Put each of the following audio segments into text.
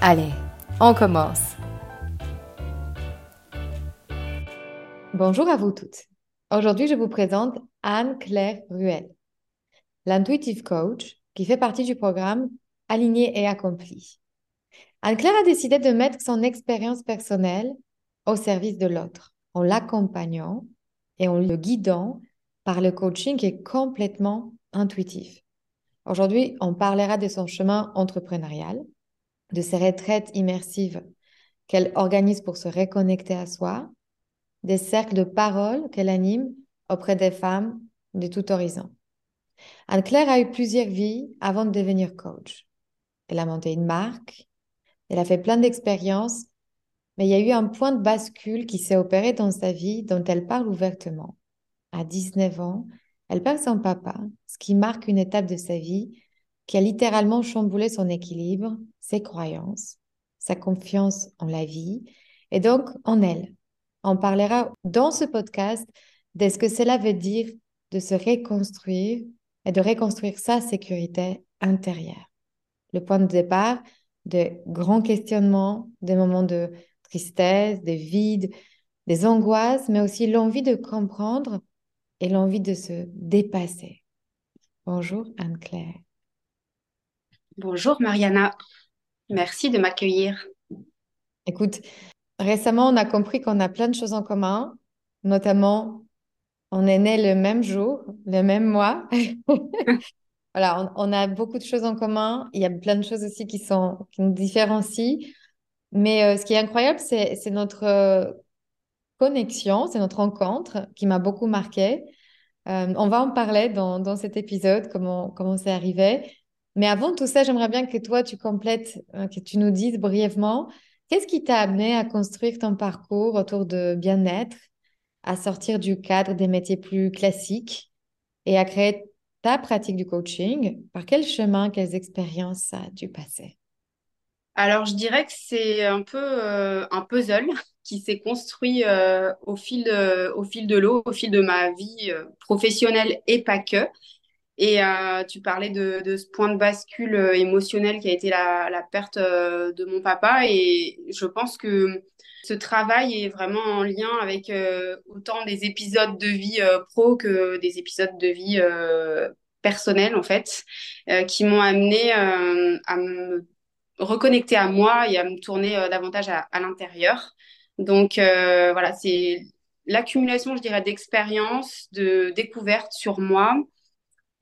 Allez, on commence. Bonjour à vous toutes. Aujourd'hui, je vous présente Anne-Claire Ruel, l'intuitive coach qui fait partie du programme Aligné et accompli. Anne-Claire a décidé de mettre son expérience personnelle au service de l'autre, en l'accompagnant et en le guidant par le coaching qui est complètement intuitif. Aujourd'hui, on parlera de son chemin entrepreneurial, de ces retraites immersives qu'elle organise pour se reconnecter à soi, des cercles de parole qu'elle anime auprès des femmes de tout horizon. Anne-Claire a eu plusieurs vies avant de devenir coach. Elle a monté une marque, elle a fait plein d'expériences, mais il y a eu un point de bascule qui s'est opéré dans sa vie dont elle parle ouvertement. À 19 ans, elle perd son papa, ce qui marque une étape de sa vie qui a littéralement chamboulé son équilibre, ses croyances, sa confiance en la vie et donc en elle. On parlera dans ce podcast de ce que cela veut dire de se reconstruire et de reconstruire sa sécurité intérieure. Le point de départ de grands questionnements, des moments de tristesse, de vide, des angoisses, mais aussi l'envie de comprendre et l'envie de se dépasser. Bonjour Anne-Claire. Bonjour Mariana, merci de m'accueillir. Écoute, récemment on a compris qu'on a plein de choses en commun, notamment on est né le même jour, le même mois. voilà, on, a beaucoup de choses en commun. Il y a plein de choses aussi qui, sont, qui nous différencient. Mais euh, ce qui est incroyable, c'est notre euh, connexion, c'est notre rencontre qui m'a beaucoup marqué. Euh, on va en parler dans, dans cet épisode, comment, comment c'est arrivé. Mais avant tout ça, j'aimerais bien que toi, tu complètes, euh, que tu nous dises brièvement, qu'est-ce qui t'a amené à construire ton parcours autour de bien-être, à sortir du cadre des métiers plus classiques et à créer ta pratique du coaching? Par quel chemin, quelles expériences ça a dû passer? Alors, je dirais que c'est un peu euh, un puzzle qui s'est construit euh, au, fil, au fil de l'eau, au fil de ma vie professionnelle et pas que. Et euh, tu parlais de, ce point de bascule euh, émotionnel qui a été la, perte euh, de mon papa. Et je pense que ce travail est vraiment en lien avec autant des épisodes de vie pro que des épisodes de vie personnels, en fait, qui m'ont amené à me reconnecter à moi et à me tourner davantage à l'intérieur. Donc voilà, c'est l'accumulation, je dirais, d'expériences, de découvertes sur moi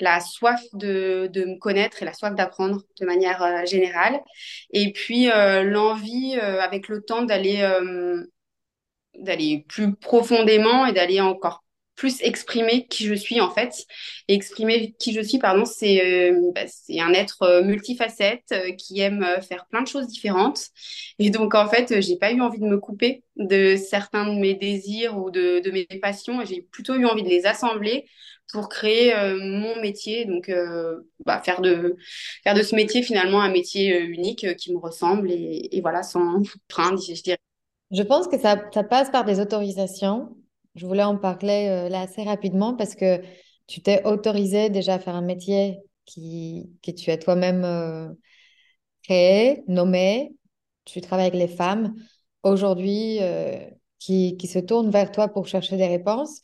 la soif de, de, me connaître et la soif d'apprendre de manière euh, générale. Et puis euh, l'envie, euh, avec le temps, d'aller d'aller plus profondément et d'aller encore plus exprimer qui je suis en fait. Et exprimer qui je suis, pardon, c'est bah, c'est un être multifacette qui aime faire plein de choses différentes. Et donc en fait, j'ai pas eu envie de me couper de certains de mes désirs ou de, de mes passions. J'ai plutôt eu envie de les assembler pour créer euh, mon métier, donc euh, bah, faire, de, faire de ce métier finalement un métier euh, unique qui me ressemble et, voilà, sans frein, je dirais. Je pense que ça, ça, passe par des autorisations. Je voulais en parler là assez rapidement parce que tu t'es autorisé déjà à faire un métier qui, que tu as toi-même créé, nommé. Tu travailles avec les femmes aujourd'hui qui, qui se tournent vers toi pour chercher des réponses.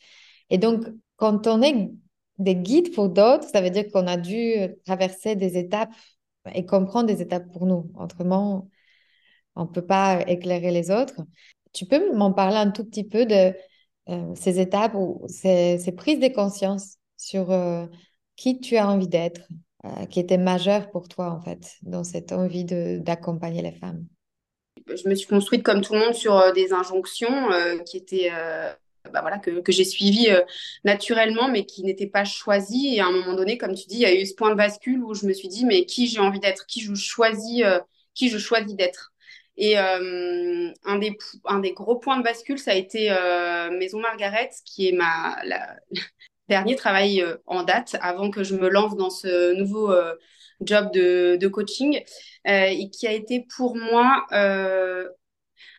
Et donc, quand on est des guides pour d'autres, ça veut dire qu'on a dû traverser des étapes et comprendre des étapes pour nous. Autrement, on ne peut pas éclairer les autres. Tu peux m'en parler un tout petit peu de euh, ces étapes ou ces, prises de conscience sur euh, qui tu as envie d'être, euh, qui était majeure pour toi en fait, dans cette envie d'accompagner les femmes? Je me suis construite comme tout le monde sur des injonctions qui étaient bah voilà, que, que j'ai suivies naturellement, mais qui n'étaient pas choisies. Et à un moment donné, comme tu dis, il y a eu ce point de bascule où je me suis dit, mais qui j'ai envie d'être, qui je choisis, qui je choisis d'être? Et euh, un, des, un des gros points de bascule, ça a été euh, Maison Margaret, qui est ma dernier travail euh, en date avant que je me lance dans ce nouveau euh, job de, de coaching euh, et qui a été pour moi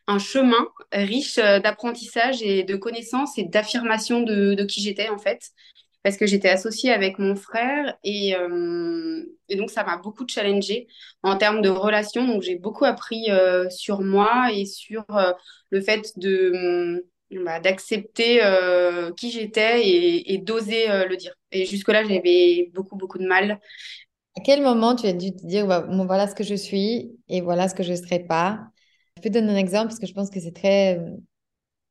un chemin riche d'apprentissage et de connaissances et d'affirmation de, qui j'étais en fait parce que j'étais associée avec mon frère et, euh, et donc ça m'a beaucoup challengée en termes de relations. Donc j'ai beaucoup appris euh, sur moi et sur euh, le fait de bah, d'accepter qui j'étais et, d'oser le dire. Et jusque-là, j'avais beaucoup, beaucoup de mal. À quel moment tu as dû te dire, bah, voilà ce que je suis et voilà ce que je ne serai pas? Peux donner un exemple parce que je pense que c'est très...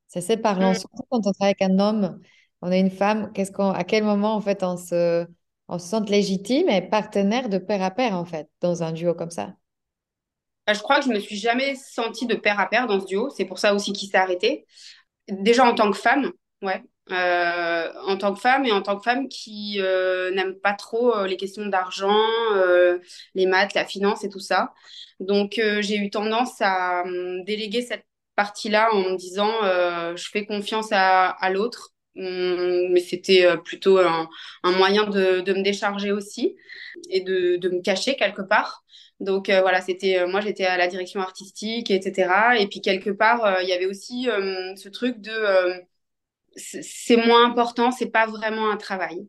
C'est assez parlant, mm. surtout quand on travaille avec un homme on est une femme, qu'est-ce qu'on, à quel moment en fait on se, on se sent légitime et partenaire de pair à pair en fait dans un duo comme ça? Bah, Je crois que je me suis jamais sentie de pair à pair dans ce duo. C'est pour ça aussi qu'il s'est arrêté. Déjà en tant que femme, ouais. Euh, en tant que femme et en tant que femme qui euh, n'aime pas trop euh, les questions d'argent, les maths, la finance et tout ça. Donc j'ai eu tendance à hum, déléguer cette partie-là en me disant je fais confiance à, à l'autre Hum, mais c'était euh, plutôt un, moyen de, de, me décharger aussi et de, de me cacher quelque part. Donc euh, voilà, c'était euh, moi j'étais à la direction artistique, etc. Et puis quelque part, il y avait aussi ce truc de c'est moins important, c'est pas vraiment un travail.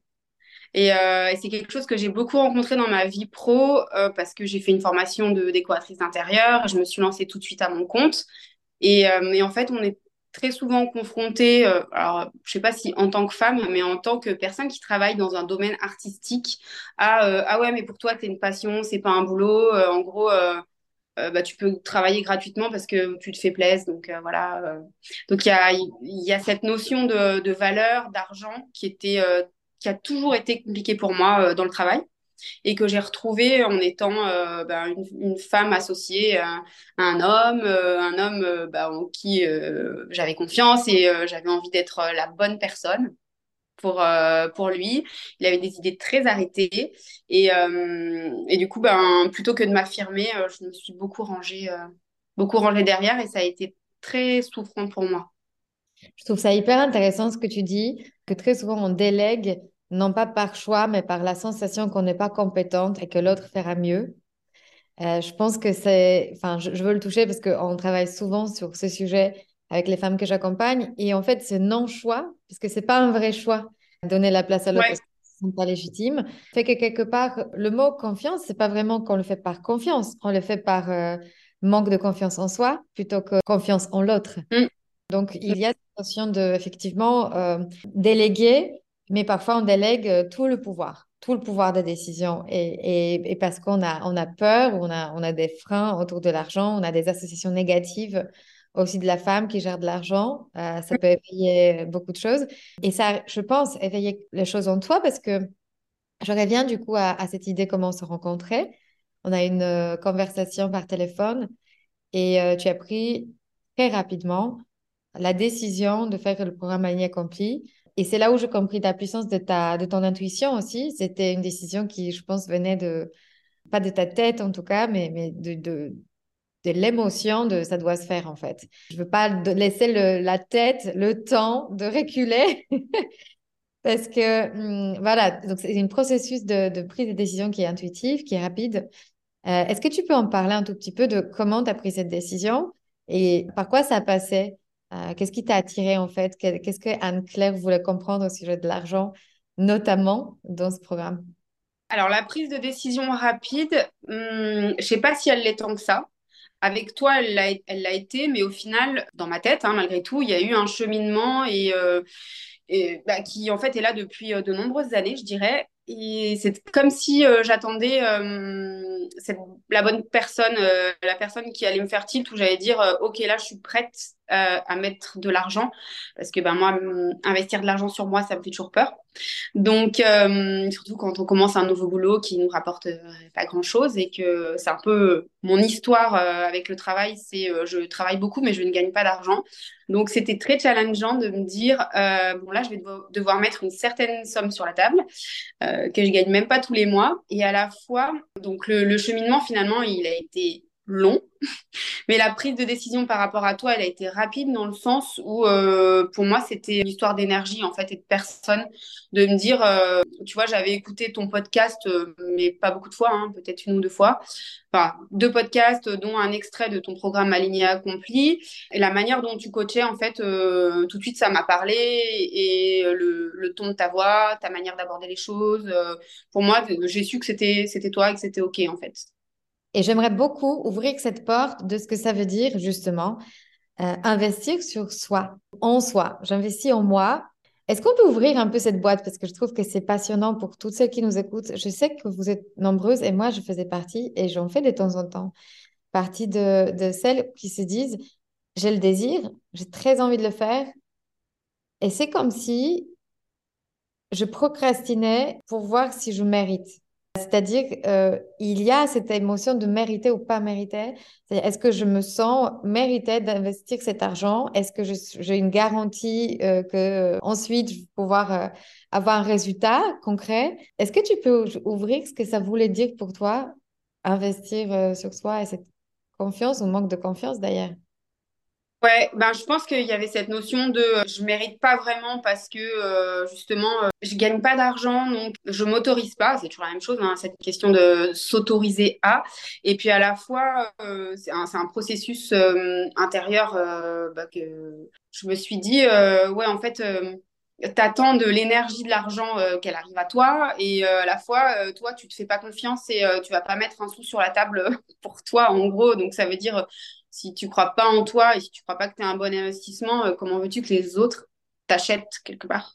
Et, et c'est quelque chose que j'ai beaucoup rencontré dans ma vie pro parce que j'ai fait une formation de décoratrice d'intérieur, je me suis lancée tout de suite à mon compte. Et, et en fait, on est très souvent confrontée, euh, alors je sais pas si en tant que femme, mais en tant que personne qui travaille dans un domaine artistique, à euh, ah ouais, mais pour toi, c'est une passion, c'est pas un boulot. Euh, en gros, bah, tu peux travailler gratuitement parce que tu te fais plaisir. Donc voilà. Donc il y a, y a cette notion de, de valeur, d'argent qui était, qui a toujours été compliquée pour moi dans le travail et que j'ai retrouvé en étant euh, bah, une, femme associée à, un homme, euh, un homme euh, bah, en qui j'avais confiance et j'avais envie d'être la bonne personne pour, pour lui. Il avait des idées très arrêtées et, et du coup, ben, plutôt que de m'affirmer, je me suis beaucoup rangée, beaucoup rangée derrière et ça a été très souffrant pour moi. Je trouve ça hyper intéressant ce que tu dis, que très souvent on délègue non pas par choix, mais par la sensation qu'on n'est pas compétente et que l'autre fera mieux. Euh, je pense que c'est, enfin, je, veux le toucher parce qu'on travaille souvent sur ce sujet avec les femmes que j'accompagne. Et en fait, ce non-choix, parce que c'est pas un vrai choix, donner la place à l'autre ne sont pas légitimes, fait que quelque part, le mot confiance, c'est pas vraiment qu'on le fait par confiance, on le fait par euh, manque de confiance en soi plutôt que confiance en l'autre. Mm. Donc, il y a cette notion de, effectivement, euh, déléguer mais parfois on délègue euh, tout le pouvoir, tout le pouvoir de décision. Et, et, parce qu'on a, on a peur, on a, on a des freins autour de l'argent, on a des associations négatives aussi de la femme qui gère de l'argent. Euh, ça peut éveiller beaucoup de choses. Et ça, je pense, éveiller les choses en toi parce que je reviens du coup à, cette idée comment se rencontrer. On a une euh, conversation par téléphone et tu as pris très rapidement la décision de faire le programme Aligné Accompli et c'est là où j'ai compris ta puissance de, ta, de ton intuition aussi. C'était une décision qui, je pense, venait de, pas de ta tête en tout cas, mais, mais de, de, de l'émotion de ça doit se faire en fait. Je veux pas laisser la tête le temps de reculer. Parce que, hum, voilà, donc c'est un processus de, prise de décision qui est intuitif, qui est rapide. Euh, est-ce que tu peux en parler un tout petit peu de comment tu as pris cette décision et par quoi ça passait? Euh, qu'est-ce qui t'a attiré en fait? Qu'est-ce que Anne-Claire voulait comprendre au sujet de l'argent, notamment dans ce programme? Alors, la prise de décision rapide, hum, je ne sais pas si elle l'est tant que ça. Avec toi, elle l'a, été, mais au final, dans ma tête, hein, malgré tout, il y a eu un cheminement et, euh, bah, qui en fait est là depuis euh, de nombreuses années, je dirais. Et c'est comme si j'attendais cette, la bonne personne, euh, la personne qui allait me faire tilt, où j'allais dire, euh, ok, là, je suis prête euh, à mettre de l'argent, parce que ben moi, investir de l'argent sur moi, ça me fait toujours peur. Donc, surtout quand on commence un nouveau boulot qui nous rapporte pas grand-chose et que c'est un peu mon histoire avec le travail, c'est je travaille beaucoup, mais je ne gagne pas d'argent. Donc, c'était très challengeant de me dire, bon là, je vais devoir mettre une certaine somme sur la table, que je gagne même pas tous les mois, et à la fois, donc le cheminement finalement, il a été long, mais la prise de décision par rapport à toi, elle a été rapide dans le sens où, euh, pour moi, c'était une histoire d'énergie en fait et de personne, de me dire, euh, tu vois, j'avais écouté ton podcast, euh, mais pas beaucoup de fois, hein, peut-être une ou deux fois, enfin deux podcasts, dont un extrait de ton programme Aligné Accompli, et la manière dont tu coachais, en fait, tout de suite, ça m'a parlé. Et le, le, ton de ta voix, ta manière d'aborder les choses, pour moi, j'ai su que c'était c'était toi et que c'était ok en fait. Et j'aimerais beaucoup ouvrir cette porte de ce que ça veut dire justement euh, investir sur soi, en soi. J'investis en moi. Est-ce qu'on peut ouvrir un peu cette boîte? Parce que je trouve que c'est passionnant pour toutes celles qui nous écoutent. Je sais que vous êtes nombreuses et moi je faisais partie et j'en fais de temps en temps partie de, de celles qui se disent j'ai le désir, j'ai très envie de le faire et c'est comme si je procrastinais pour voir si je mérite. C'est-à-dire, euh, il y a cette émotion de mériter ou pas mériter. Est-ce que je me sens mériter d'investir cet argent? Est-ce que j'ai une garantie euh, que euh, ensuite je vais pouvoir euh, avoir un résultat concret? Est-ce que tu peux ouvrir ce que ça voulait dire pour toi, investir sur soi et cette confiance ou manque de confiance d'ailleurs? Ouais, ben je pense qu'il y avait cette notion de euh, je mérite pas vraiment parce que euh, justement euh, je gagne pas d'argent donc je m'autorise pas, c'est toujours la même chose hein, cette question de s'autoriser à. Et puis à la fois c'est un, un, processus intérieur bah, que je me suis dit ouais en fait t'attends de l'énergie de l'argent qu'elle arrive à toi. Et à la fois toi tu te fais pas confiance et tu vas pas mettre un sou sur la table pour toi en gros. Donc ça veut dire si tu crois pas en toi et si tu crois pas que tu es un bon investissement, euh, comment veux-tu que les autres t'achètent quelque part?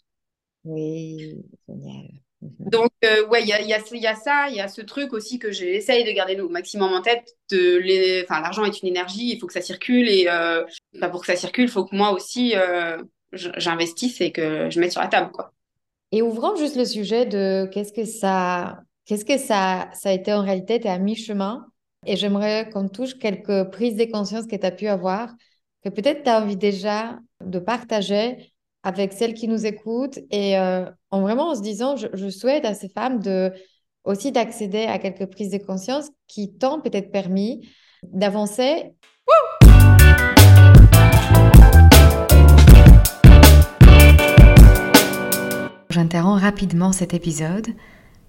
Oui, génial. Mhm. Donc, euh, ouais, il y a, y, a, y a, ça, il y a ce truc aussi que j'essaye de garder au maximum en tête. L'argent est une énergie, il faut que ça circule et euh, bah, pour que ça circule, il faut que moi aussi j'investisse et que je mette sur la table, quoi. Et ouvrons juste le sujet de qu'est-ce que ça, qu'est-ce que ça, ça a été en réalité, tu es à mi-chemin et j'aimerais qu'on touche quelques prises de conscience que tu as pu avoir, que peut-être tu as envie déjà de partager avec celles qui nous écoutent et euh, en vraiment en se disant, je, souhaite à ces femmes de aussi d'accéder à quelques prises de conscience qui t'ont peut-être permis d'avancer. J'interromps rapidement cet épisode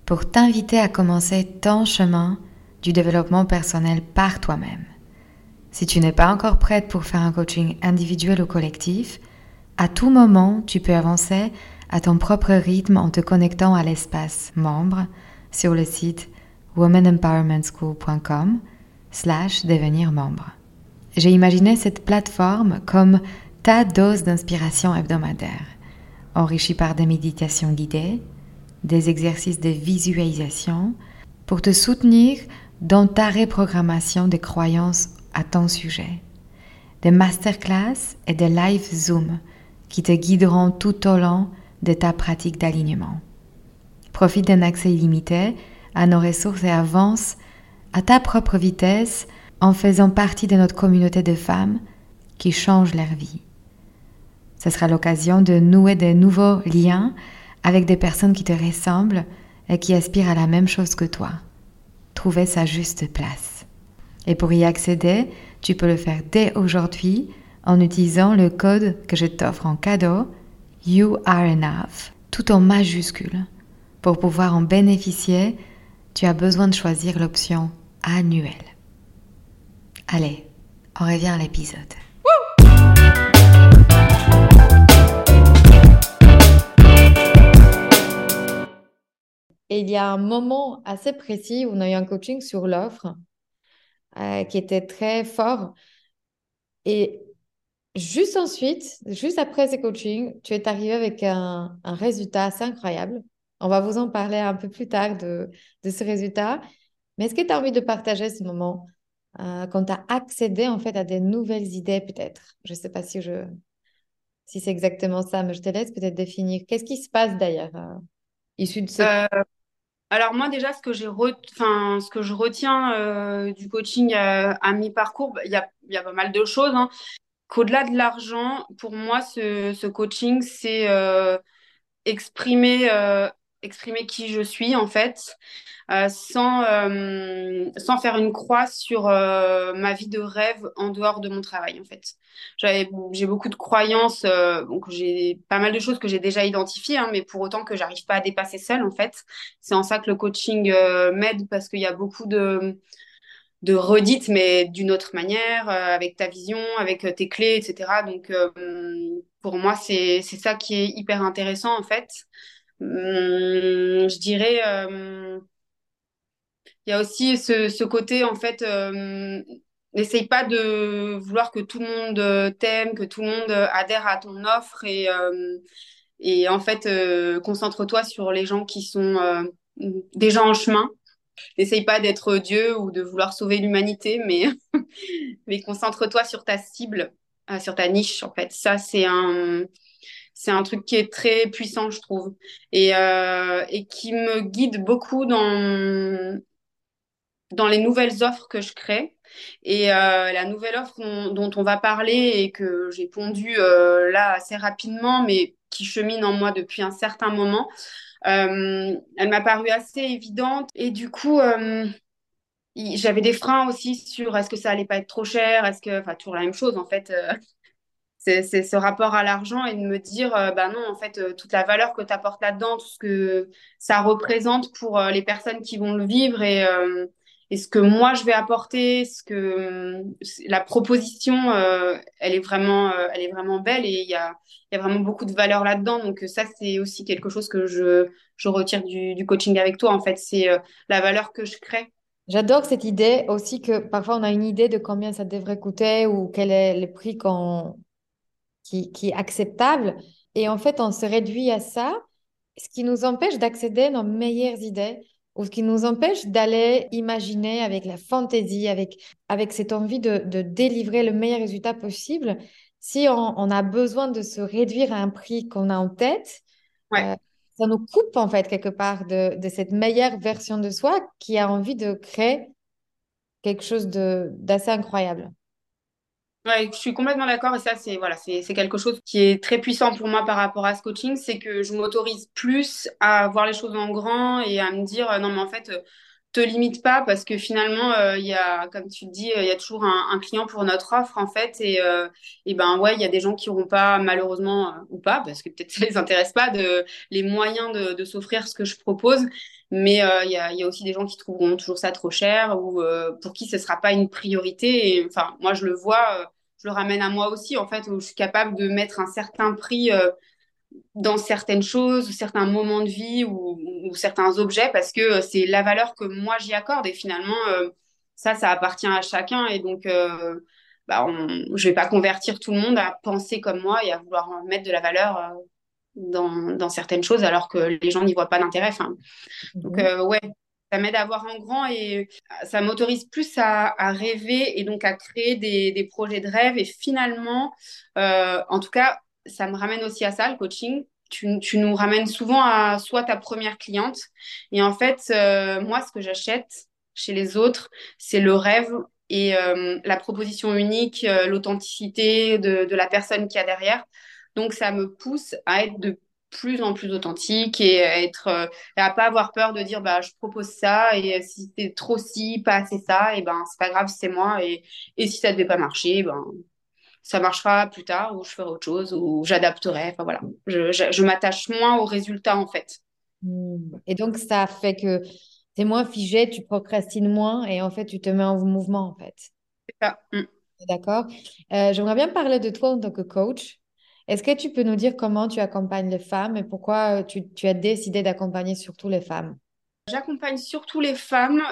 pour t'inviter à commencer ton chemin du développement personnel par toi-même. Si tu n'es pas encore prête pour faire un coaching individuel ou collectif, à tout moment, tu peux avancer à ton propre rythme en te connectant à l'espace membre sur le site womanempowermentschool.com slash devenir membre. J'ai imaginé cette plateforme comme ta dose d'inspiration hebdomadaire, enrichie par des méditations guidées, des exercices de visualisation, pour te soutenir dans ta reprogrammation des croyances à ton sujet, des masterclass et des live Zoom qui te guideront tout au long de ta pratique d'alignement. Profite d'un accès illimité à nos ressources et avance à ta propre vitesse en faisant partie de notre communauté de femmes qui changent leur vie. Ce sera l'occasion de nouer de nouveaux liens avec des personnes qui te ressemblent et qui aspirent à la même chose que toi trouver sa juste place. Et pour y accéder, tu peux le faire dès aujourd'hui en utilisant le code que je t'offre en cadeau, You Are Enough, tout en majuscule. Pour pouvoir en bénéficier, tu as besoin de choisir l'option annuelle. Allez, on revient à l'épisode. Et il y a un moment assez précis où on a eu un coaching sur l'offre euh, qui était très fort. Et juste ensuite, juste après ce coaching, tu es arrivé avec un, résultat assez incroyable. On va vous en parler un peu plus tard de, de ce résultat. Mais est-ce que tu as envie de partager ce moment euh, quand tu as accédé en fait à des nouvelles idées peut-être? Je ne sais pas si je si c'est exactement ça, mais je te laisse peut-être définir. Qu'est-ce qui se passe d'ailleurs euh, issu de ce... alors moi déjà, ce que j'ai enfin, ce que je retiens euh, du coaching euh, à mi-parcours, bah, il y a, y a pas mal de choses. Hein. Qu'au-delà de l'argent, pour moi, ce, ce coaching, c'est euh, exprimer, exprimer qui je suis en fait, euh, sans, euh, sans faire une croix sur euh, ma vie de rêve en dehors de mon travail en fait. J'ai beaucoup de croyances, donc j'ai pas mal de choses que j'ai déjà identifiées, hein, mais pour autant que j'arrive pas à dépasser seule en fait. C'est en ça que le coaching m'aide parce qu'il y a beaucoup de de redites, mais d'une autre manière, avec ta vision, avec tes clés, etc. Donc, pour moi, c'est ça qui est hyper intéressant, en fait. Hum, je dirais, euh, il y a aussi ce, ce côté, en fait, euh, n'essaye pas de vouloir que tout le monde euh, t'aime, que tout le monde adhère à ton offre et, et en fait, concentre-toi sur les gens qui sont déjà en chemin. N'essaye pas d'être Dieu ou de vouloir sauver l'humanité, mais, mais concentre-toi sur ta cible, sur ta niche, en fait. Ça, c'est un, c'est un truc qui est très puissant, je trouve, et, euh, et qui me guide beaucoup dans, dans les nouvelles offres que je crée. Et euh, la nouvelle offre dont, on va parler et que j'ai pondue euh, là assez rapidement, mais qui chemine en moi depuis un certain moment, euh, elle m'a paru assez évidente. Et du coup, j'avais des freins aussi sur est-ce que ça allait pas être trop cher, est-ce que, enfin, toujours la même chose en fait. C'est ce rapport à l'argent et de me dire, euh, bah non, en fait, euh, toute la valeur que tu apportes là-dedans, tout ce que ça représente pour euh, les personnes qui vont le vivre et, euh, et ce que moi je vais apporter, ce que la proposition, elle est vraiment, elle est vraiment belle et il y a, y a vraiment beaucoup de valeur là-dedans. Donc ça, c'est aussi quelque chose que je, je retire du, coaching avec toi. En fait, c'est la valeur que je crée. J'adore cette idée aussi que parfois on a une idée de combien ça devrait coûter ou quel est le prix qu'on qui, qui est acceptable. Et en fait, on se réduit à ça, ce qui nous empêche d'accéder à nos meilleures idées ou ce qui nous empêche d'aller imaginer avec la fantaisie, avec, avec cette envie de, de délivrer le meilleur résultat possible. Si on, on a besoin de se réduire à un prix qu'on a en tête, Ouais. euh, ça nous coupe en fait quelque part de, de cette meilleure version de soi qui a envie de créer quelque chose de, d'assez incroyable. Ouais, je suis complètement d'accord et ça c'est voilà c'est quelque chose qui est très puissant pour moi par rapport à ce coaching, c'est que je m'autorise plus à voir les choses en grand et à me dire euh, non mais en fait euh, te limite pas parce que finalement euh, il y a comme tu le dis euh, il y a toujours un, client pour notre offre en fait. Et euh, et ben ouais il y a des gens qui auront pas malheureusement ou pas parce que peut-être ça les intéresse pas de les moyens de s'offrir ce que je propose. Mais il y a aussi des gens qui trouveront toujours ça trop cher ou pour qui ce sera pas une priorité. Et enfin moi je le vois je le ramène à moi aussi, en fait, où je suis capable de mettre un certain prix dans certaines choses, certains moments de vie ou, ou certains objets, parce que euh, c'est la valeur que moi j'y accorde. Et finalement, euh, ça, ça appartient à chacun. Et donc, euh, bah, on, je vais pas convertir tout le monde à penser comme moi et à vouloir mettre de la valeur dans, dans certaines choses, alors que les gens n'y voient pas d'intérêt. Donc, Mhm. euh, ouais, ça m'aide à voir en grand et ça m'autorise plus à, à rêver et donc à créer des, des projets de rêve. Et finalement, euh, en tout cas, ça me ramène aussi à ça, le coaching. Tu, nous ramènes souvent à soit ta première cliente. Et en fait, euh, moi, ce que j'achète chez les autres, c'est le rêve et euh, la proposition unique, euh, l'authenticité de, la personne qui a derrière. Donc, ça me pousse à être de plus en plus authentique et à être et à pas avoir peur de dire bah je propose ça et si c'est trop ci pas assez ça et ben c'est pas grave c'est moi et si ça devait pas marcher ben ça marchera plus tard ou je ferai autre chose ou j'adapterai enfin voilà je, je, je m'attache moins aux résultats en fait Hmm. Et donc, ça fait que tu es moins figé, tu procrastines moins et en fait, tu te mets en mouvement en fait. c'est ça Mm. D'accord? Euh, j'aimerais bien parler de toi en tant que coach. Est-ce que tu peux nous dire comment tu accompagnes les femmes et pourquoi euh, tu, tu as décidé d'accompagner surtout les femmes? j'accompagne surtout les femmes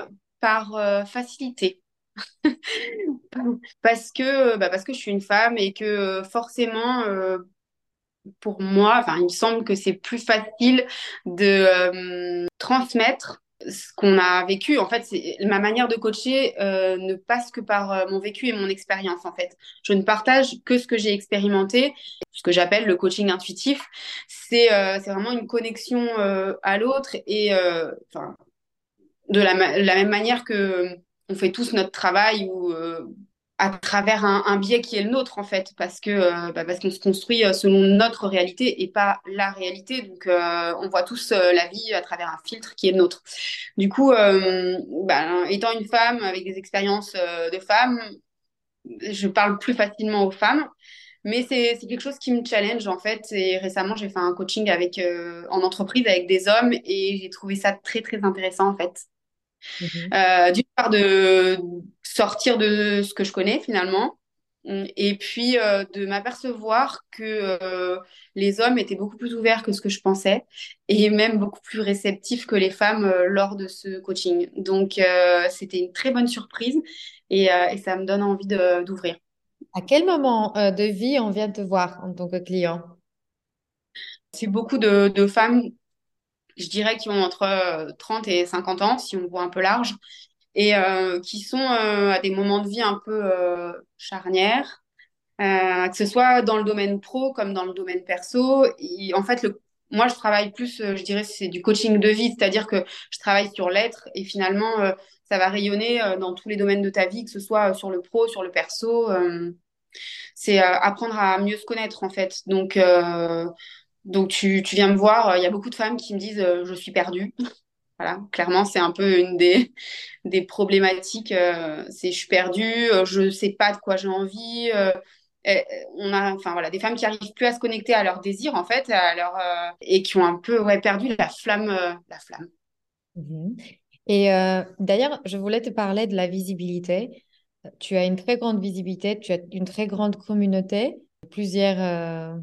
par euh, facilité parce que bah, parce que je suis une femme et que euh, forcément euh, pour moi il me semble que c'est plus facile de euh, transmettre ce qu'on a vécu. En fait, ma manière de coacher euh, ne passe que par euh, mon vécu et mon expérience. En fait, je ne partage que ce que j'ai expérimenté, ce que j'appelle le coaching intuitif. C'est euh, c'est vraiment une connexion euh, à l'autre et euh, enfin de la, même manière que on fait tous notre travail ou à travers un, biais qui est le nôtre en fait parce que euh, bah, parce qu'on se construit euh, selon notre réalité et pas la réalité. Donc euh, on voit tous euh, la vie à travers un filtre qui est le nôtre. Du coup euh, bah, étant une femme avec des expériences de femmes je parle plus facilement aux femmes. Mais c'est quelque chose qui me challenge en fait. Et récemment j'ai fait un coaching avec en entreprise avec des hommes et j'ai trouvé ça très très intéressant en fait Mmh. Euh, D'une part, de sortir de ce que je connais finalement, et puis euh, de m'apercevoir que euh, les hommes étaient beaucoup plus ouverts que ce que je pensais, et même beaucoup plus réceptifs que les femmes lors de ce coaching. Donc, c'était une très bonne surprise, et, et ça me donne envie d'ouvrir. À quel moment de vie on vient te voir en tant que client? C'est beaucoup de, de femmes je dirais, qui ont entre 30 euh, et 50 ans, si on voit un peu large, et euh, qui sont euh, à des moments de vie un peu charnières, que ce soit dans le domaine pro comme dans le domaine perso. En fait, moi, je travaille plus, je dirais, c'est du coaching de vie, c'est-à-dire que je travaille sur l'être et finalement, ça va rayonner dans tous les domaines de ta vie, que ce soit sur le pro, sur le perso. c'est apprendre à mieux se connaître, en fait. Donc, donc, tu, tu viens me voir, il y a beaucoup de femmes qui me disent euh, je suis perdue. Voilà, clairement, c'est un peu une des, des problématiques. Euh, c'est je suis perdue, euh, je sais pas de quoi j'ai envie. Euh, on a, enfin voilà, des femmes qui arrivent plus à se connecter à leurs désirs en fait, à leur, euh, et qui ont un peu ouais, perdu la flamme, euh, la flamme. Mhm. Et euh, d'ailleurs, je voulais te parler de la visibilité. Tu as une très grande visibilité, tu as une très grande communauté, plusieurs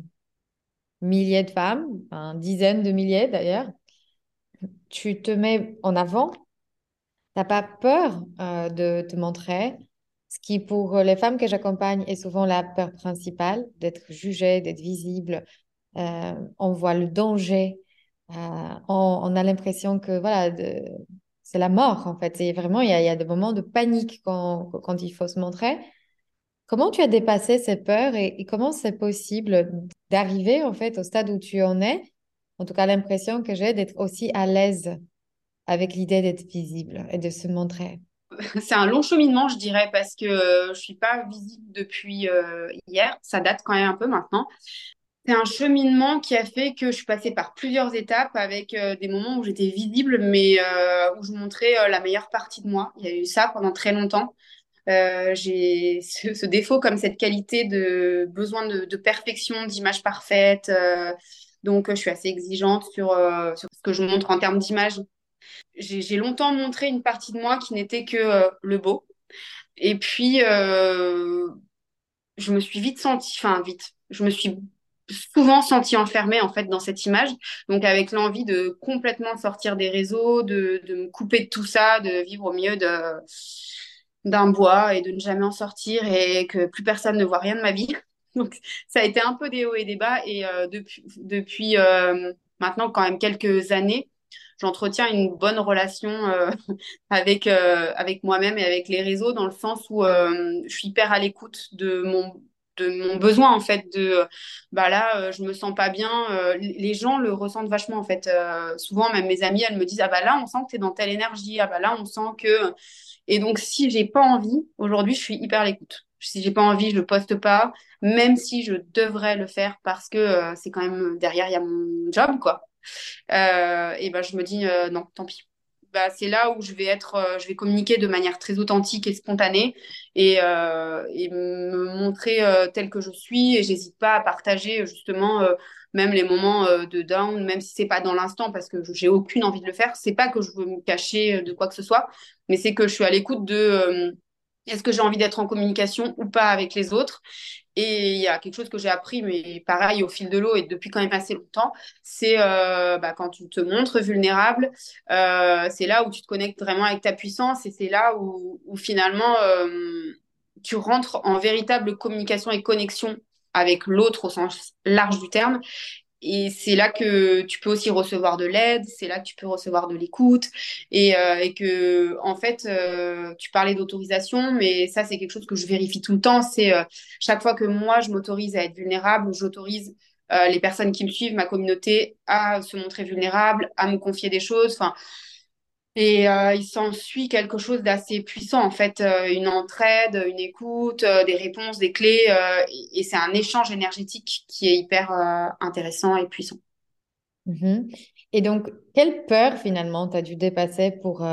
milliers de femmes, enfin, dizaines de milliers d'ailleurs, tu te mets en avant, tu n'as pas peur euh, de te montrer, ce qui pour les femmes que j'accompagne est souvent la peur principale, d'être jugée, d'être visible. Euh, on voit le danger, euh, on, a l'impression que voilà, c'est la mort en fait. Et vraiment, il y a, des moments de panique quand il faut se montrer. Comment tu as dépassé ces peurs et, comment c'est possible d'arriver en fait au stade où tu en es? En tout cas, l'impression que j'ai d'être aussi à l'aise avec l'idée d'être visible et de se montrer. C'est un long cheminement, je dirais, parce que euh, je suis pas visible depuis euh, hier. Ça date quand même un peu maintenant. C'est un cheminement qui a fait que je suis passée par plusieurs étapes avec euh, des moments où j'étais visible, mais où je montrais la meilleure partie de moi. Il y a eu ça pendant très longtemps. Euh, j'ai ce, défaut comme cette qualité de besoin de, perfection, d'image parfaite. Euh, donc, je suis assez exigeante sur, euh, sur ce que je montre en termes d'image. J'ai longtemps montré une partie de moi qui n'était que euh, le beau. Et puis, euh, je me suis vite sentie, enfin vite, je me suis souvent sentie enfermée en fait dans cette image. Donc, avec l'envie de complètement sortir des réseaux, de, de me couper de tout ça, de vivre au milieu de d'un bois et de ne jamais en sortir et que plus personne ne voit rien de ma vie. Donc ça a été un peu des hauts et des bas. Et euh, depuis, depuis euh, maintenant quand même quelques années, j'entretiens une bonne relation euh, avec, avec moi-même et avec les réseaux dans le sens où je suis hyper à l'écoute de mon de mon besoin en fait de bah là euh, je me sens pas bien. Les gens le ressentent vachement en fait. Souvent même mes amies elles me disent ah bah là on sent que tu es dans telle énergie. Ah bah là on sent que et donc, si j'ai pas envie, aujourd'hui, je suis hyper à l'écoute. Si j'ai pas envie, je le poste pas, même si je devrais le faire parce que euh, c'est quand même derrière, il y a mon job, quoi. Euh, et ben, je me dis euh, non, tant pis. Bah, c'est là où je vais être, euh, je vais communiquer de manière très authentique et spontanée et, euh, et me montrer euh, telle que je suis. Et j'hésite pas à partager justement même les moments de down, même si c'est pas dans l'instant parce que j'ai aucune envie de le faire. C'est pas que je veux me cacher de quoi que ce soit, mais c'est que je suis à l'écoute de est-ce que j'ai envie d'être en communication ou pas avec les autres et il y a quelque chose que j'ai appris, mais pareil au fil de l'eau et depuis quand même assez longtemps, c'est euh, bah, quand tu te montres vulnérable, euh, c'est là où tu te connectes vraiment avec ta puissance et c'est là où, finalement euh, tu rentres en véritable communication et connexion avec l'autre au sens large du terme. et c'est là que tu peux aussi recevoir de l'aide, c'est là que tu peux recevoir de l'écoute et, euh, que en fait euh, tu parlais d'autorisation, mais ça c'est quelque chose que je vérifie tout le temps. C'est euh, chaque fois que moi je m'autorise à être vulnérable, j'autorise les personnes qui me suivent, ma communauté, à se montrer vulnérable, à me confier des choses. Et euh, il s'ensuit quelque chose d'assez puissant, en fait, euh, une entraide, une écoute, euh, des réponses, des clés, euh, et, et c'est un échange énergétique qui est hyper intéressant et puissant. Mhm. Et donc, quelle peur finalement tu as dû dépasser pour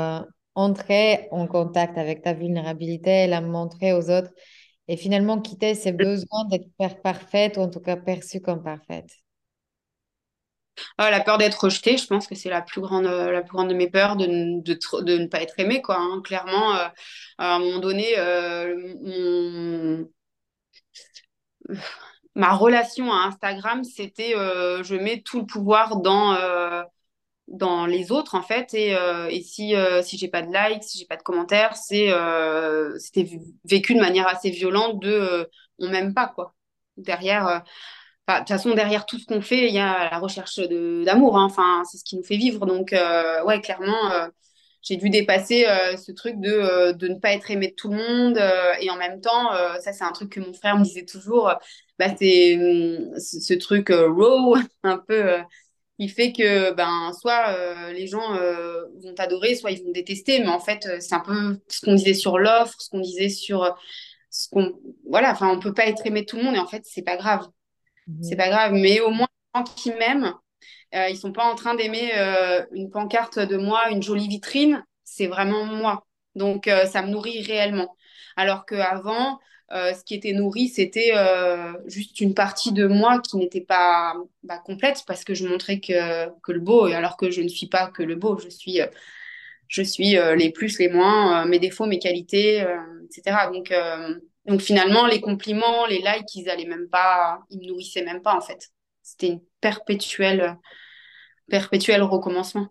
entrer en contact avec ta vulnérabilité, la montrer aux autres et finalement quitter ces besoins d'être parfaite ou en tout cas perçue comme parfaite? La peur d'être rejetée, je pense que c'est la plus grande, euh, la plus grande de mes peurs, de, de, de ne pas être aimée, quoi. hein. Clairement, euh, à un moment donné, euh, ma relation à Instagram, c'était je mets tout le pouvoir dans, dans les autres, en fait. Et, et si, euh, si j'ai pas de likes, si j'ai pas de commentaires, c'est, c'était vécu de manière assez violente de on m'aime pas, quoi. Derrière. De toute façon, derrière tout ce qu'on fait, il y a la recherche d'amour. hein. Enfin, c'est ce qui nous fait vivre. Donc, euh, ouais, clairement, euh, j'ai dû dépasser euh, ce truc de, de ne pas être aimé de tout le monde. et en même temps, ça, c'est un truc que mon frère me disait toujours. bah, c'est hum, ce, truc raw, un peu, qui fait que, ben, soit les gens vont t'adorer, soit ils vont te détester. Mais en fait, c'est un peu ce qu'on disait sur l'offre, ce qu'on disait sur ce qu'on. Voilà, enfin, on peut pas être aimé de tout le monde. Et en fait, c'est pas grave c'est Mhm. pas grave. Mais au moins, les gens qui m'aiment, euh, ils sont pas en train d'aimer euh, une pancarte de moi, une jolie vitrine. C'est vraiment moi. Donc, euh, ça me nourrit réellement. Alors qu'avant, euh, ce qui était nourri, c'était juste une partie de moi qui n'était pas bah, complète parce que je montrais que, que le beau, et alors que je ne suis pas que le beau. Je suis, je suis les plus, les moins, mes défauts, mes qualités, etc. Donc, donc finalement, les compliments, les likes, ils allaient même pas, ils me nourrissaient même pas en fait. C'était une perpétuelle, perpétuel recommencement.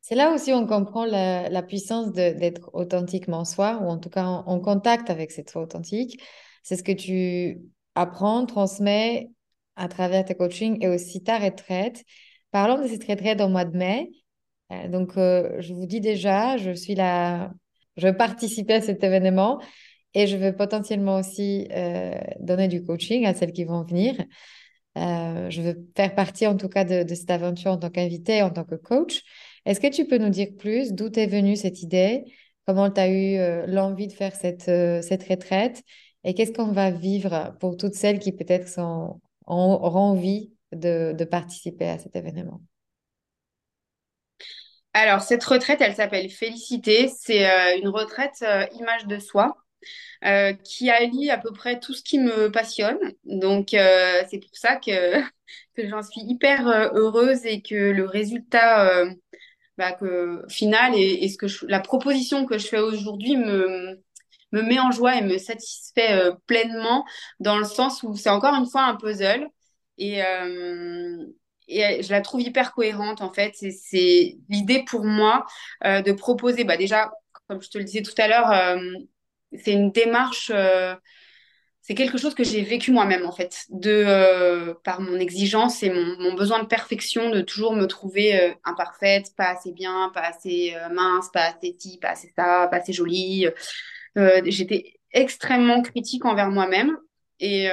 C'est là aussi on comprend la, la puissance d'être authentiquement soi, ou en tout cas en, contact avec cette soi authentique. C'est ce que tu apprends, transmets à travers tes coachings et aussi ta retraite. Parlons de cette retraite au mois de mai. Euh, donc, euh, je vous dis déjà, je suis là, je vais participer à cet événement et je vais potentiellement aussi euh, donner du coaching à celles qui vont venir. Euh, je veux faire partie en tout cas de, cette aventure en tant qu'invité, en tant que coach. Est-ce que tu peux nous dire plus d'où t'est venue cette idée? Comment tu as eu euh, l'envie de faire cette, cette retraite? Et qu'est-ce qu'on va vivre pour toutes celles qui peut-être sont, ont- auront envie de, participer à cet événement? Alors, cette retraite, elle s'appelle Félicité. C'est une retraite image de soi euh, qui allie à peu près tout ce qui me passionne. Donc, euh, c'est pour ça que, j'en suis hyper euh, heureuse et que le résultat euh, bah, final et, ce que la proposition que je fais aujourd'hui me, me met en joie et me satisfait pleinement dans le sens où c'est encore une fois un puzzle et, je la trouve hyper cohérente en fait. C'est l'idée pour moi de proposer, bah, déjà, comme je te le disais tout à l'heure, c'est une démarche. euh, c'est quelque chose que j'ai vécu moi-même en fait, de euh, par mon exigence et mon, mon besoin de perfection, de toujours me trouver euh, imparfaite, pas assez bien, pas assez euh, mince, pas assez ci, pas assez ça, pas assez jolie. Euh, j'étais extrêmement critique envers moi-même. Et,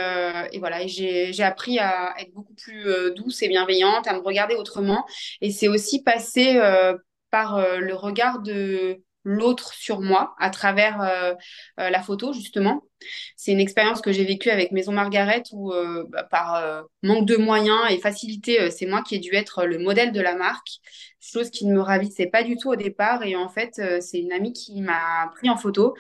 et voilà, j'ai, appris à être beaucoup plus douce et bienveillante, à me regarder autrement. Et c'est aussi passé par le regard de l'autre sur moi à travers euh, euh, la photo, justement. C'est une expérience que j'ai vécue avec Maison Margaret où, euh, bah, par manque de moyens et facilité, c'est moi qui ai dû être le modèle de la marque, chose qui ne me ravissait pas du tout au départ. Et en fait, c'est une amie qui m'a pris en photo.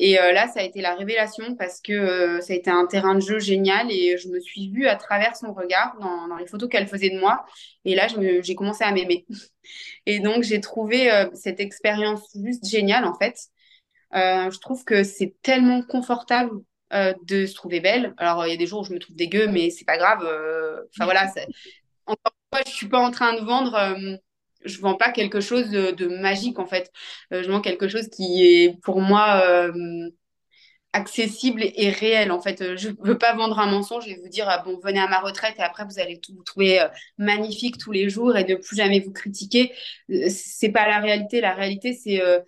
Et euh, là, ça a été la révélation parce que euh, ça a été un terrain de jeu génial et je me suis vue à travers son regard dans, les photos qu'elle faisait de moi. Et là, j'ai commencé à m'aimer. Et donc, j'ai trouvé euh, cette expérience juste géniale, en fait. Je trouve que c'est tellement confortable de se trouver belle. Alors, il y a des jours où je me trouve dégueu, mais c'est pas grave. Enfin, voilà, encore une fois, je suis pas en train de vendre. Euh, je vends pas quelque chose de, magique, en fait. Euh, je vends quelque chose qui est, pour moi, euh, accessible et réel en fait. Je ne veux pas vendre un mensonge et vous dire ah, bon venez à ma retraite et après vous allez tout vous trouver euh, magnifique tous les jours et ne plus jamais vous critiquer. Euh, c'est pas la réalité. La réalité c'est euh,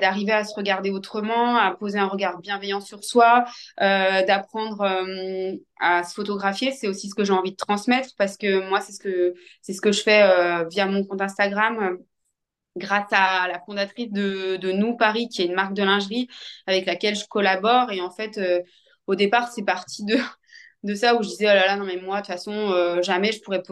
d'arriver à se regarder autrement, à poser un regard bienveillant sur soi, euh, d'apprendre euh, à se photographier. C'est aussi ce que j'ai envie de transmettre parce que moi, c'est ce que c'est ce que je fais euh, via mon compte Instagram grâce à la fondatrice de, de Nous Paris, qui est une marque de lingerie avec laquelle je collabore. Et en fait, au départ, c'est parti de, de ça où je disais, oh là là, non, mais moi, de toute façon, euh, jamais je pourrais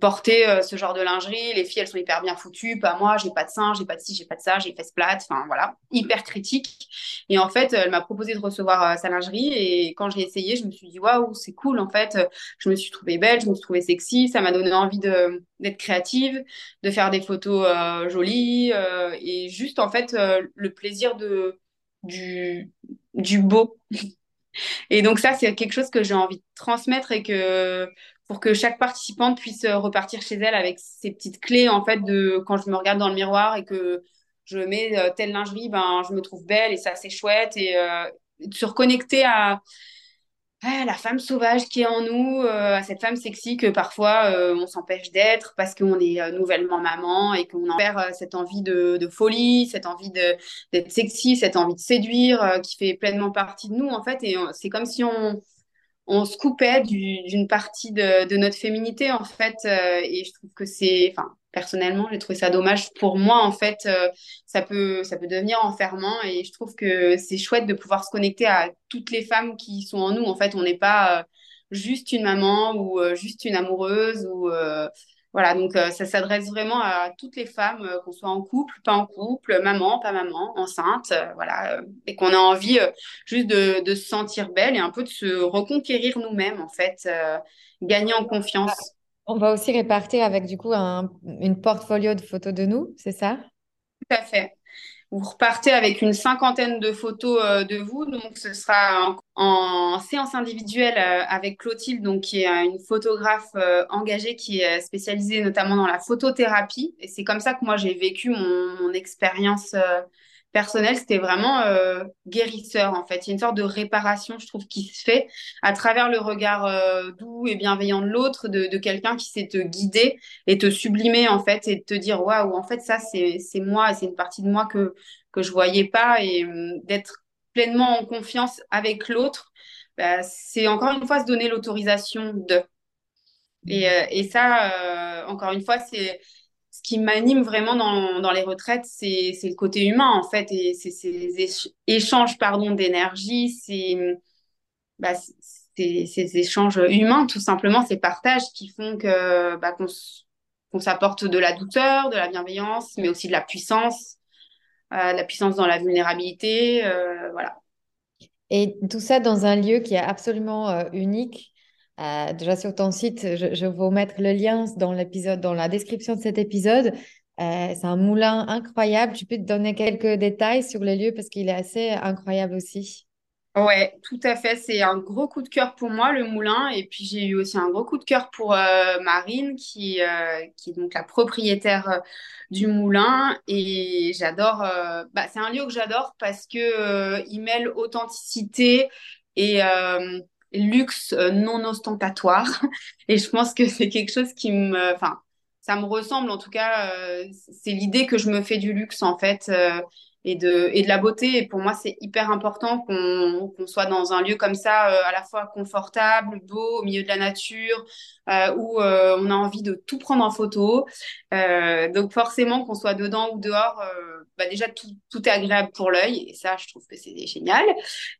porter euh, ce genre de lingerie. Les filles, elles sont hyper bien foutues. Pas moi, j'ai pas de seins, j'ai pas de ci, j'ai pas de ça, j'ai fesses plates. Enfin, voilà, hyper critique. Et en fait, elle m'a proposé de recevoir euh, sa lingerie. Et quand j'ai essayé, je me suis dit, waouh, c'est cool. En fait, je me suis trouvée belle, je me suis trouvée sexy. Ça m'a donné envie d'être créative, de faire des photos jolies. et juste, en fait, le plaisir de, du, du beau. Et donc ça, c'est quelque chose que j'ai envie de transmettre et que pour que chaque participante puisse repartir chez elle avec ces petites clés en fait de quand je me regarde dans le miroir et que je mets euh, telle lingerie, ben je me trouve belle et ça c'est chouette. Et euh, de se reconnecter à la femme sauvage qui est en nous, euh, cette femme sexy que parfois euh, on s'empêche d'être parce qu'on est euh, nouvellement maman et qu'on en perd cette envie de, de, folie, cette envie d'être sexy, cette envie de séduire qui fait pleinement partie de nous en fait. Et c'est comme si on, on se coupait d'une partie de, de, notre féminité en fait. et je trouve que c'est, enfin, personnellement, j'ai trouvé ça dommage. Pour moi, en fait, euh, ça peut, ça peut devenir enfermant et je trouve que c'est chouette de pouvoir se connecter à toutes les femmes qui sont en nous. En fait, on n'est pas euh, juste une maman ou euh, juste une amoureuse ou voilà. Donc, ça s'adresse vraiment à toutes les femmes, qu'on soit en couple, pas en couple, maman, pas maman, enceinte, voilà, et qu'on a envie juste de, de, se sentir belle et un peu de se reconquérir nous-mêmes, en fait, gagner en confiance. On va aussi répartir avec du coup un une portfolio de photos de nous, c'est ça? Tout à fait. Vous repartez avec une cinquantaine de photos euh, de vous. Donc, ce sera en, séance individuelle euh, avec Clotilde, donc, qui est euh, une photographe engagée qui est spécialisée notamment dans la photothérapie. Et c'est comme ça que moi, j'ai vécu mon, mon expérience personnel, c'était vraiment euh, guérisseur en fait. Il y a une sorte de réparation, je trouve, qui se fait à travers le regard euh, doux et bienveillant de l'autre, de, de quelqu'un qui sait te guider et te sublimer en fait et te dire waouh, en fait ça c'est c'est moi, c'est une partie de moi que que je voyais pas et hum, d'être pleinement en confiance avec l'autre, bah, c'est encore une fois se donner l'autorisation de. Et, euh, et ça, encore une fois, c'est ce qui m'anime vraiment dans, les retraites, c'est le côté humain, en fait, et c'est ces échanges d'énergie, bah, ces échanges humains, tout simplement, ces partages qui font bah, qu'on s'apporte de la douceur, de la bienveillance, mais aussi de la puissance, euh, la puissance dans la vulnérabilité, euh, voilà. Et tout ça dans un lieu qui est absolument euh, unique euh, déjà sur ton site, je, vais vous mettre le lien dans l'épisode, dans la description de cet épisode. Euh, c'est un moulin incroyable. Tu peux te donner quelques détails sur le lieu parce qu'il est assez incroyable aussi. Ouais, tout à fait. C'est un gros coup de cœur pour moi, le moulin. Et puis j'ai eu aussi un gros coup de cœur pour euh, Marine, qui, qui est donc la propriétaire du moulin. Et j'adore. bah, c'est un lieu que j'adore parce que il mêle authenticité et luxe euh, non ostentatoire. Et je pense que c'est quelque chose qui me, enfin, ça me ressemble en tout cas. Euh, c'est l'idée que je me fais du luxe en fait. Euh, et de, et de la beauté. Et pour moi, c'est hyper important qu'on qu'on soit dans un lieu comme ça, euh, à la fois confortable, beau, au milieu de la nature, euh, où euh, on a envie de tout prendre en photo. donc forcément, qu'on soit dedans ou dehors, bah déjà, tout, tout, est agréable pour l'œil. Et ça, je trouve que c'est génial.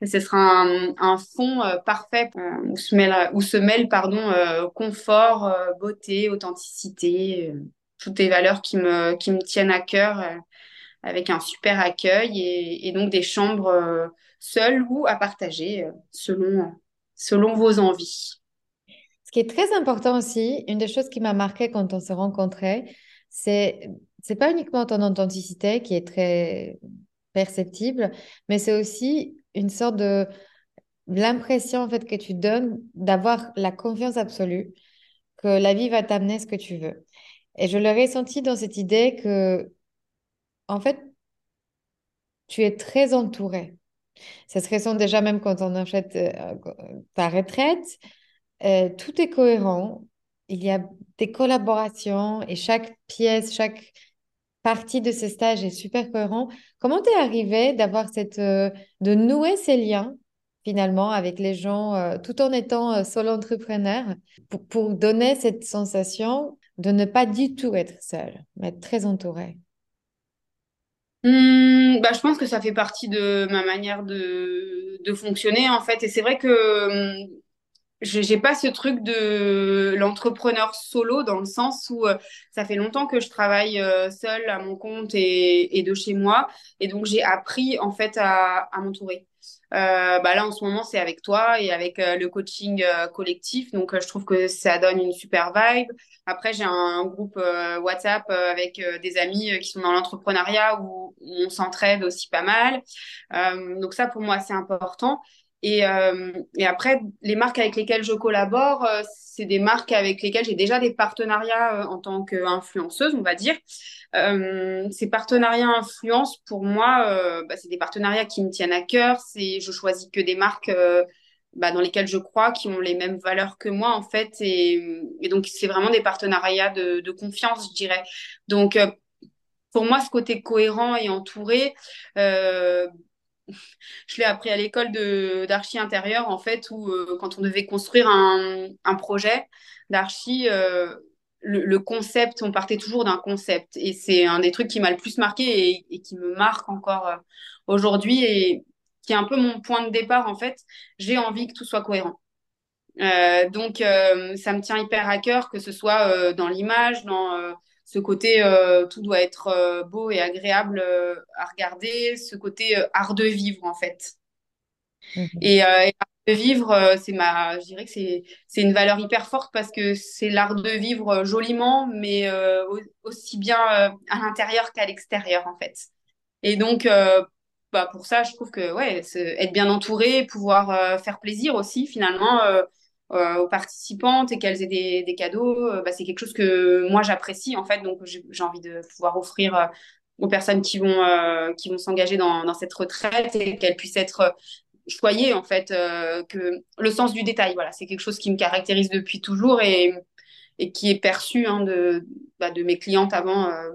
Ce sera un, un fond parfait où se mêle, où se mêle pardon, confort, beauté, authenticité, toutes les valeurs qui me, qui me tiennent à cœur avec un super accueil et, donc des chambres euh, seules ou à partager euh, selon, selon vos envies. Ce qui est très important aussi, une des choses qui m'a marqué quand on s'est rencontrés, c'est c'est pas uniquement ton authenticité qui est très perceptible, mais c'est aussi une sorte de l'impression en fait que tu donnes d'avoir la confiance absolue que la vie va t'amener ce que tu veux. Et je l'ai ressenti dans cette idée que en fait, tu es très entouré. Ça se ressent déjà même quand on achète euh, ta retraite. Euh, tout est cohérent. Il y a des collaborations et chaque pièce, chaque partie de ce stage est super cohérent. Comment t'es arrivé d'avoir cette, euh, de nouer ces liens finalement avec les gens, euh, tout en étant euh, solo entrepreneur, pour, pour donner cette sensation de ne pas du tout être seul, mais être très entouré? Hmm, bah, je pense que ça fait partie de ma manière de, de fonctionner en fait. Et c'est vrai que hum, je j'ai pas ce truc de l'entrepreneur solo dans le sens où euh, ça fait longtemps que je travaille euh, seule à mon compte et, et de chez moi et donc j'ai appris en fait à, à m'entourer. Euh, bah là en ce moment c'est avec toi et avec euh, le coaching euh, collectif donc je trouve que ça donne une super vibe. Après j'ai un, un groupe WhatsApp avec des amis qui sont dans l'entrepreneuriat où on s'entraide aussi pas mal. donc ça pour moi c'est important. Et, euh, et, après, les marques avec lesquelles je collabore, euh, c'est des marques avec lesquelles j'ai déjà des partenariats euh, en tant qu'influenceuse, on va dire. Euh, ces partenariats influence, pour moi, bah, c'est des partenariats qui me tiennent à cœur. C'est, je choisis que des marques bah, dans lesquelles je crois, qui ont les mêmes valeurs que moi, en fait. Et, et donc, c'est vraiment des partenariats de, de, confiance, je dirais. Donc, pour moi, ce côté cohérent et entouré, je l'ai appris à l'école d'archi intérieur en fait où euh, quand on devait construire un, projet d'archi euh, le, concept on partait toujours d'un concept. Et c'est un des trucs qui m'a le plus marqué et, qui me marque encore euh, aujourd'hui et qui est un peu mon point de départ en fait. J'ai envie que tout soit cohérent. Donc ça me tient hyper à cœur que ce soit dans l'image dans ce côté euh, tout doit être euh, beau et agréable euh, à regarder, ce côté art de vivre en fait. Mhm. Et, et art de vivre, c'est ma, je dirais que c'est c'est une valeur hyper forte parce que c'est l'art de vivre joliment, mais au- aussi bien à l'intérieur qu'à l'extérieur en fait. Et donc bah pour ça, je trouve que ouais, être bien entouré, pouvoir faire plaisir aussi finalement aux participantes et qu'elles aient des, des cadeaux, euh, bah, c'est quelque chose que moi j'apprécie en fait. Donc j'ai envie de pouvoir offrir euh, aux personnes qui vont euh, vont s'engager dans, dans cette retraite et qu'elles puissent être choyées en fait. euh, que le sens du détail, voilà, c'est quelque chose qui me caractérise depuis toujours et et qui est perçu hein, de bah, de mes clientes avant. euh.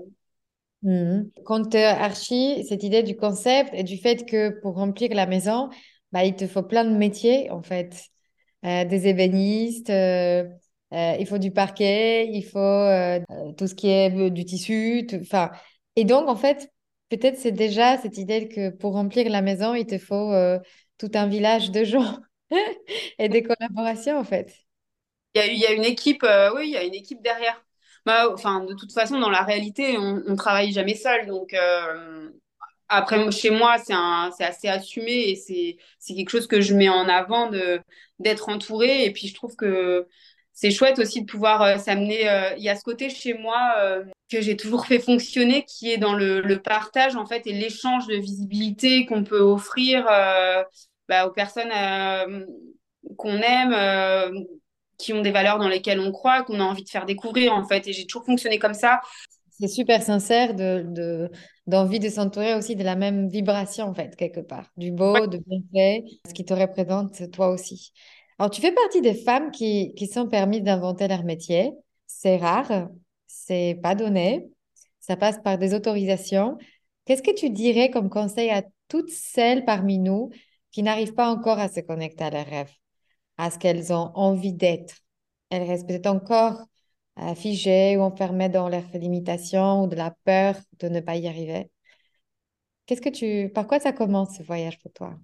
Mhm. Quand tu archi, cette idée du concept et du fait que pour remplir la maison, bah, il te faut plein de métiers en fait. Euh, des ébénistes, euh, euh, il faut du parquet, il faut tout ce qui est du tissu. Enfin, et donc, en fait, peut-être c'est déjà cette idée que pour remplir la maison, il te faut tout un village de gens et des collaborations, en fait. Il y a, une équipe, oui, il y a une équipe derrière. Bah, de toute façon, dans la réalité, on, on travaille jamais seul, donc. Après, chez moi, c'est assez assumé et c'est quelque chose que je mets en avant de, d'être entourée. Et puis, je trouve que c'est chouette aussi de pouvoir euh, s'amener. euh, il y a ce côté chez moi euh, que j'ai toujours fait fonctionner qui est dans le, partage, en fait, et l'échange de visibilité qu'on peut offrir bah, aux personnes qu'on aime, qui ont des valeurs dans lesquelles on croit, qu'on a envie de faire découvrir, en fait. Et j'ai toujours fonctionné comme ça. C'est super sincère de- d'envie de s'entourer aussi de la même vibration, en fait, quelque part. Du Ouais. beau, de bien fait, ce qui te représente toi aussi. Alors, tu fais partie des femmes qui, qui sont permises d'inventer leur métier. C'est rare, c'est pas donné, ça passe par des autorisations. Qu'est-ce que tu dirais comme conseil à toutes celles parmi nous qui n'arrivent pas encore à se connecter à leurs rêves, à ce qu'elles ont envie d'être? Elles restent peut-être encore figées ou enfermées dans leurs limitations ou de la peur de ne pas y arriver. Qu'est-ce que tu, par quoi ça commence ce voyage pour toi?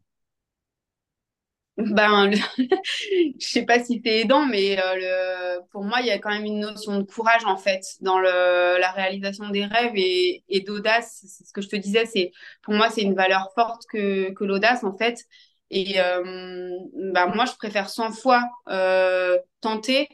Ben, le- je sais pas si c'est aidant, mais euh, le... pour moi, il y a quand même une notion de courage en fait dans le... la réalisation des rêves et, et d'audace. C'est ce que je te disais, c'est pour moi c'est une valeur forte que, que l'audace en fait. Et euh, ben, moi, je préfère 100 fois euh, tenter,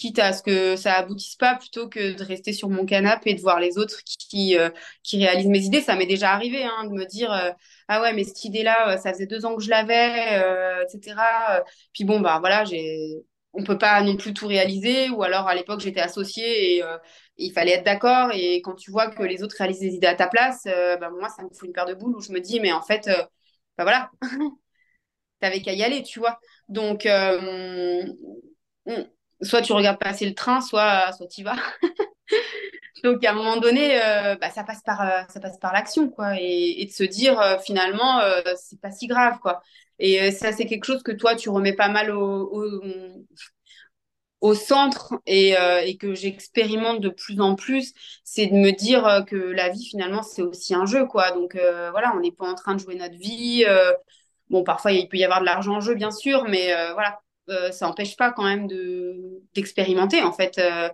quitte à ce que ça aboutisse pas, plutôt que de rester sur mon canapé et de voir les autres qui, euh, réalisent mes idées. Ça m'est déjà arrivé hein, de me dire euh, ah ouais, mais cette idée-là, euh, ça faisait deux ans que je l'avais, etc. Puis bon, bah voilà, j'ai, on peut pas non plus tout réaliser. Ou alors à l'époque, j'étais associée et il fallait être d'accord. Et quand tu vois que les autres réalisent des idées à ta place, bah, moi, ça me fout une paire de boules où je me dis, mais en fait, bah voilà, t'avais qu'à y aller, tu vois. Donc, soit tu regardes passer le train, soit, soit tu y vas. Donc, à un moment donné, euh, bah, ça passe par, euh, par l'action, quoi. Et, de se dire, finalement, c'est pas si grave, quoi. Et ça, c'est quelque chose que toi, tu remets pas mal au, centre et, et que j'expérimente de plus en plus, c'est de me dire que la vie, finalement, c'est aussi un jeu, quoi. Donc, voilà, on n'est pas en train de jouer notre vie. Bon, parfois, il peut y avoir de l'argent en jeu, bien sûr, mais euh, voilà, euh, ça n'empêche pas quand même de, d'expérimenter. En fait, euh,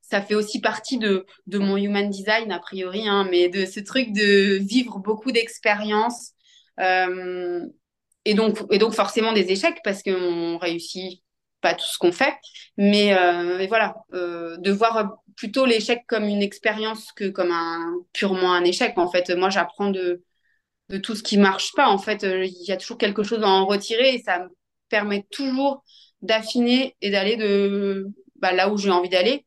ça fait aussi partie de, de mon human design, a priori, hein, mais de ce truc de vivre beaucoup d'expériences. et, donc, et donc, forcément, des échecs, parce qu'on réussit pas tout ce qu'on fait. Mais, mais voilà, de voir plutôt l'échec comme une expérience que comme un purement un échec. En fait, moi, j'apprends de de tout ce qui marche pas. En fait, euh, il y a toujours quelque chose à en retirer et ça me permet toujours d'affiner et d'aller de bah, là où j'ai envie d'aller.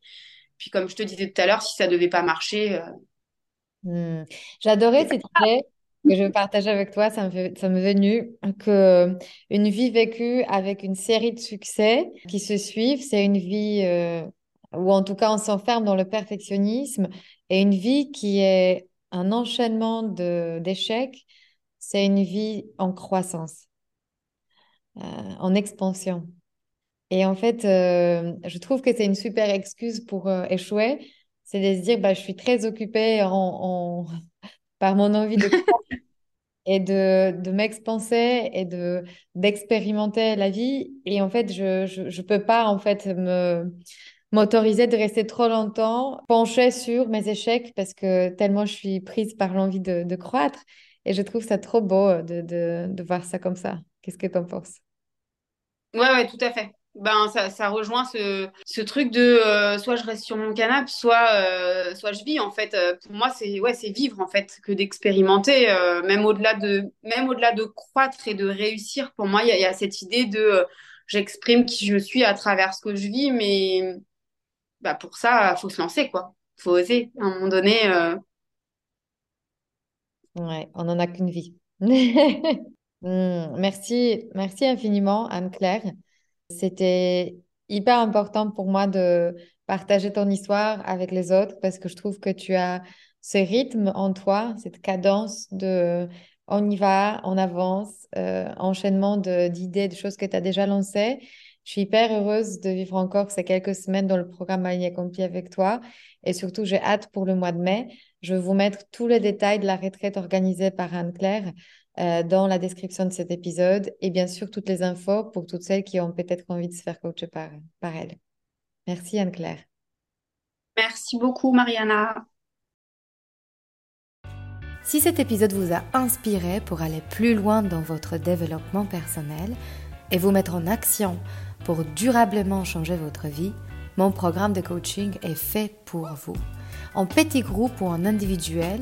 Puis comme je te disais tout à l'heure, si ça devait pas marcher. Euh, hmm. J'adorais cette idée que je partage avec toi. Ça me fait, ça m'est venu que une vie vécue avec une série de succès qui se suivent, c'est une vie euh, où en tout cas on s'enferme dans le perfectionnisme et une vie qui est un enchaînement d'échecs, c'est une vie en croissance, euh, en expansion. Et en fait, euh, je trouve que c'est une super excuse pour euh, échouer, c'est de se dire, bah, je suis très occupée en, par mon envie de et de, de m'expanser et de d'expérimenter la vie. Et en fait, je ne peux pas en fait me m'autoriser de rester trop longtemps penchée sur mes échecs parce que tellement je suis prise par l'envie de, croître. Et je trouve ça trop beau euh, de, de, voir ça comme ça. Qu'est-ce que tu en penses? Ouais, ouais, tout à fait. Ben, ça, ça rejoint ce, ce truc de euh, soit je reste sur mon canapé, soit, euh, soit je vis. En fait, pour moi, c'est ouais, c'est vivre en fait que d'expérimenter, même au-delà de même au-delà de croître et de réussir. Pour moi, il y, y, a cette idée de j'exprime qui je suis à travers ce que je vis, mais bah pour ça, faut se lancer, quoi. Faut oser. À un moment donné. Euh. Ouais, on n'en a qu'une vie. Hmm, merci, merci infiniment, Anne-Claire. C'était hyper important pour moi de partager ton histoire avec les autres parce que je trouve que tu as ce rythme en toi, cette cadence de on y va, on avance, euh, enchaînement d'idées, de, choses que tu as déjà lancées je suis hyper heureuse de vivre encore ces quelques semaines dans le programme Aligné Accompli avec toi. Et surtout, j'ai hâte pour le mois de mai. Je vais vous mettre tous les détails de la retraite organisée par Anne-Claire euh, dans la description de cet épisode et bien sûr toutes les infos pour toutes celles qui ont peut-être envie de se faire coacher par, par elle. Merci Anne-Claire. Merci beaucoup Mariana. Si cet épisode vous a inspiré pour aller plus loin dans votre développement personnel et vous mettre en action pour durablement changer votre vie, mon programme de coaching est fait pour vous. En petit groupe ou en individuel,